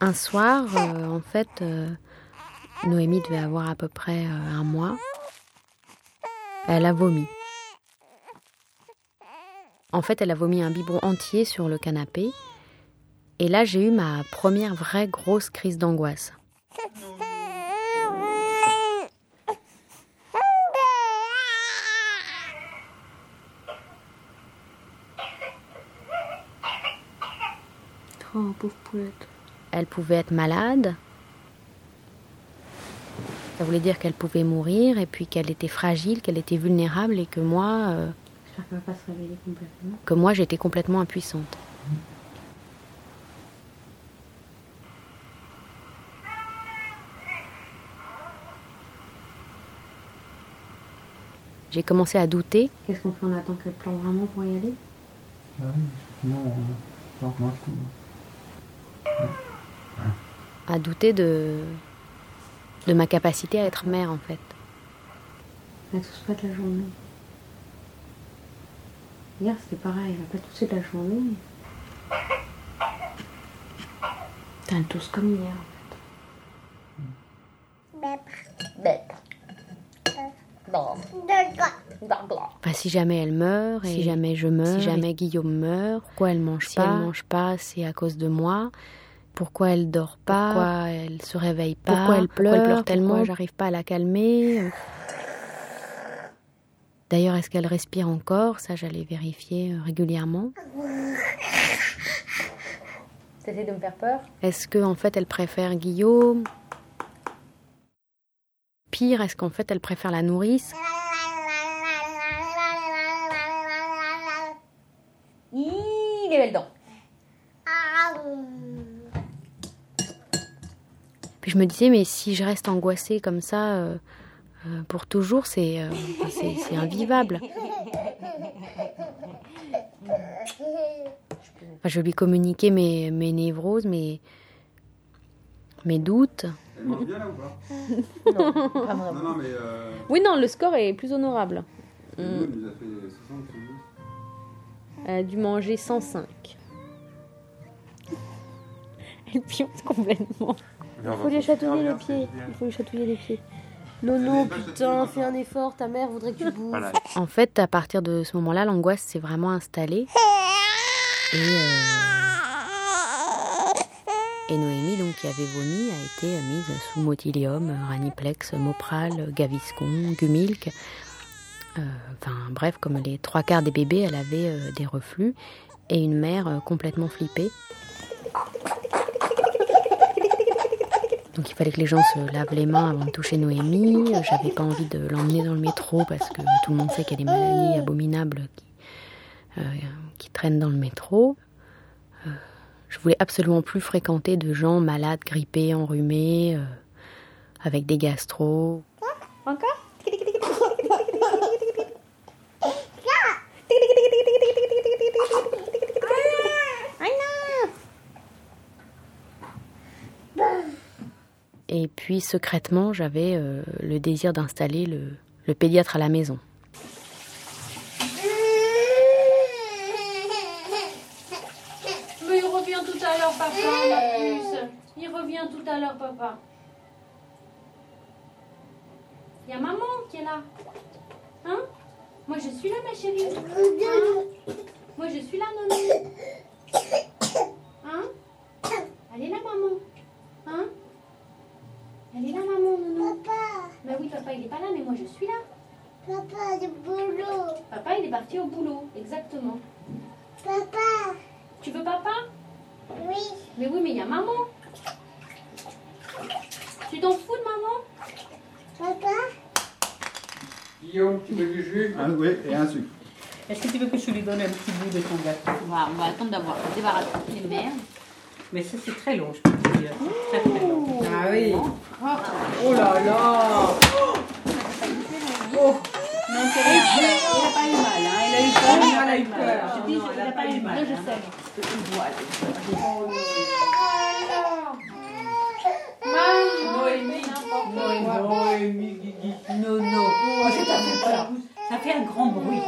Un soir, euh, en fait, euh, Noémie devait avoir à peu près euh, un mois. Elle a vomi. En fait, elle a vomi un biberon entier sur le canapé. Et là, j'ai eu ma première vraie grosse crise d'angoisse. Oh, pauvre poulette. Elle pouvait être malade. Ça voulait dire qu'elle pouvait mourir et puis qu'elle était fragile, qu'elle était vulnérable et que moi, euh, J'espère qu'elle va pas se réveiller complètement. que moi j'étais complètement impuissante. J'ai commencé à douter. Qu'est-ce qu'on fait On attend qu'elle pleure vraiment pour y aller? Non, non, non, à douter de, de ma capacité à être mère en fait. Elle tousse pas de la journée. Hier, c'était pareil. Elle a pas toussé de la journée. Putain, elle tousse comme hier. Enfin, si jamais elle meurt, et si jamais je meurs, si jamais Guillaume meurt, pourquoi elle mange pas, elle mange pas, c'est à cause de moi. Pourquoi elle dort pas, pourquoi elle se réveille pas, pourquoi elle pleure, tellement, j'arrive pas à la calmer. D'ailleurs, est-ce qu'elle respire encore? Ça, j'allais vérifier euh, régulièrement. T'essayes de me faire peur? Est-ce qu'en en fait, elle préfère Guillaume? Pire, est-ce qu'en fait, elle préfère la nourrice Il est belle dent. Puis je me disais, mais si je reste angoissée comme ça euh, euh, pour toujours, c'est euh, invivable. Enfin, je lui communiquais mes, mes névroses, mes, mes doutes. Elle mange bien là ou pas? Pas vraiment. Non, non, mais. Oui, non, le score est plus honorable. nous, elle nous a fait 60, 70. Elle a dû manger 105. Elle pionce complètement. Il faut lui chatouiller les pieds. Il faut lui chatouiller les pieds. Nono, putain, fais un effort, ta mère voudrait que tu bouges. En fait, à partir de ce moment-là, l'angoisse s'est vraiment installée. Et, euh, et Noémie, donc, qui avait vomi, a été mise sous motilium, raniplex, mopral, gaviscon, gumilk. Euh, Enfin, bref, comme les trois quarts des bébés, elle avait euh, des reflux et une mère euh, complètement flippée. Donc il fallait que les gens se lavent les mains avant de toucher Noémie. J'avais pas envie de l'emmener dans le métro parce que tout le monde sait qu'il y a des maladies abominables qui, euh, qui traînent dans le métro. Euh, je voulais absolument plus fréquenter de gens malades, grippés, enrhumés, euh, avec des gastro. Encore Et puis secrètement, j'avais euh, le désir d'installer le, pédiatre à la maison. Mais il revient tout à l'heure, papa. Il revient tout à l'heure, papa. Il y a maman qui est là. Hein? Moi, je suis là, ma chérie. Hein? Moi, je suis là, maman. Hein Elle est là, maman. Hein Elle est là, maman, maman. Papa, Bah oui, papa, il est pas là, mais moi, je suis là. papa, du boulot. Papa, il est parti au boulot, exactement. Papa, Tu veux papa oui, Mais oui, mais il y a maman. Tu t'en fous de maman? Papa, Guillaume, tu veux du jus? Un, Oui, et un sucre. Est-ce que tu veux que je lui donne un petit bout de ton gâteau? On va, on va attendre d'avoir débarrassé les merdes. Mais ça, c'est très long, je peux te dire. Très, très long. Ah oui. Oh là là. Non, c'est rien. Il n'a pas eu mal, hein. Il a eu peur. Il a eu peur. Je dis, il n'a pas eu mal. Là, je hein. sais. Noémie. Noémie, Guigui. Non, non. Oh, peur. Ça fait un grand bruit.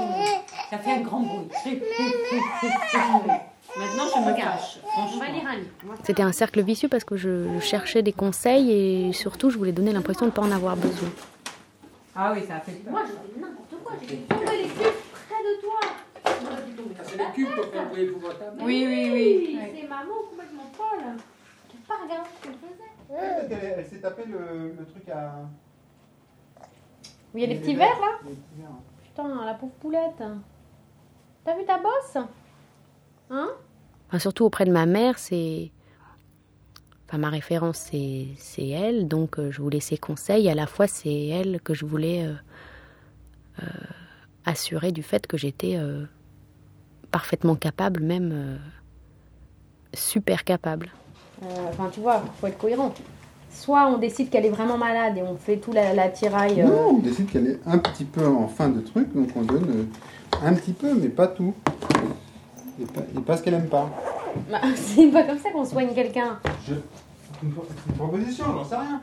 Ça fait un grand bruit. Maintenant, je me cache. On va lire un livre. C'était un cercle vicieux parce que je cherchais des conseils et surtout, je voulais donner l'impression de ne pas en avoir besoin. Ah oui, ça a fait Moi, je fais n'importe quoi. J'ai fait tomber les cubes près de toi. C'est les cubes pour faire briller pour votre table. Oui, oui, oui. C'est maman complètement folle. Tu n'as pas regardé ce qu'elle faisait. Ouais, parce qu'elle- elle s'est tapé le, le truc à. Il y a les petits verres là Les petits verres. Putain, la pauvre poulette. T'as vu ta bosse? Hein? Enfin, surtout auprès de ma mère, c'est. Enfin, ma référence, c'est, c'est elle, donc euh, je voulais ses conseils. À la fois, c'est elle que je voulais euh, euh, assurer du fait que j'étais euh, parfaitement capable, même euh, super capable. Euh, Enfin, tu vois, faut être cohérent. Soit on décide qu'elle est vraiment malade et on fait tout la, la tiraille. euh, Non, on décide qu'elle est un petit peu en fin de truc, donc on donne un petit peu, mais pas tout. Et pas, et pas ce qu'elle aime pas. Bah, c'est pas comme ça qu'on soigne quelqu'un. Je... C'est une, proposition, j'en sais rien.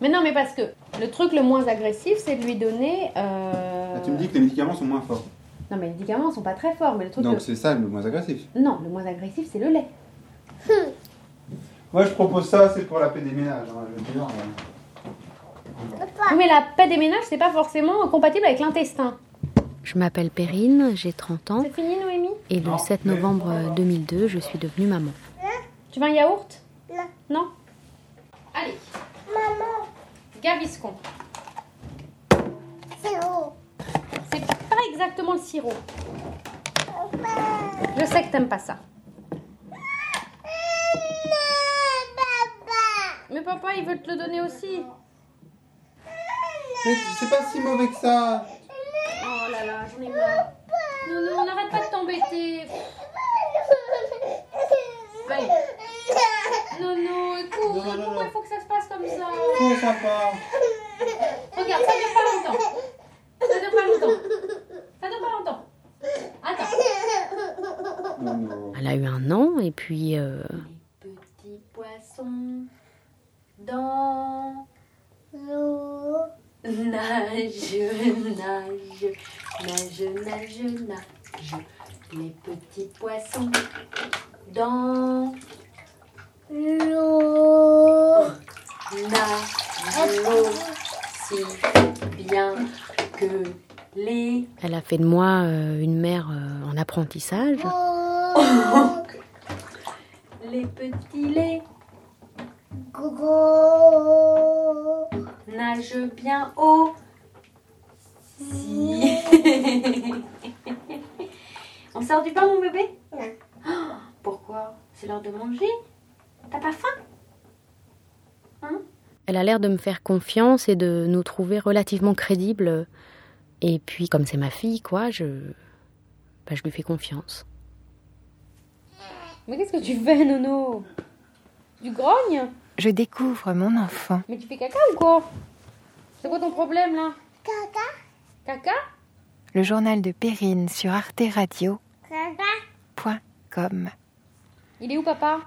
Mais non, mais parce que le truc le moins agressif, c'est de lui donner. euh, Là, tu me dis que les médicaments sont moins forts. Non, mais les médicaments sont pas très forts, mais le truc. Donc le- c'est ça le moins agressif. Non, le moins agressif, c'est le lait. Moi je propose ça, c'est pour la paix des ménages. hein, je veux dire. Oui, mais la paix des ménages, c'est pas forcément compatible avec l'intestin. Je m'appelle Perrine, j'ai 30 ans, C'est fini, Noémie et le Non, 7 mais- novembre euh, 2002, je suis devenue maman. Tu veux un yaourt? Non. Non? Allez, Maman, Gaviscon. c'est où C'est pas exactement le sirop. Papa. Je sais que t'aimes pas ça. Papa. Mais papa, il veut te le donner aussi. Mais c'est pas si mauvais que ça. Oh là là, j'en ai marre. Non, non, Allez. Non, non, écoute, Non, non, non, pourquoi il faut que ça se passe comme ça Trop sympa. Regarde, ça dure pas longtemps. Ça dure pas longtemps. Ça dure pas longtemps. Attends. Elle a eu un an, et puis euh, Petit poisson dans L'eau. nage, nage, nage, nage, nage. Les petits poissons dans L'eau. nage aussi bien que les elle a fait de moi euh, une mère euh, en apprentissage. les petits laits Gros. nagent bien haut. On sort du bain, mon bébé Non. Oh, Pourquoi? C'est l'heure de manger? T'as pas faim? Elle a l'air de me faire confiance et de nous trouver relativement crédibles. Et puis, comme c'est ma fille, quoi, je, bah, je lui fais confiance. Mais qu'est-ce que tu fais, Nono? Du grogne Je découvre mon enfant. Mais tu fais caca ou quoi? C'est quoi ton problème là? Caca? Caca? Le journal de Perrine sur arteradio.com. Il est où papa?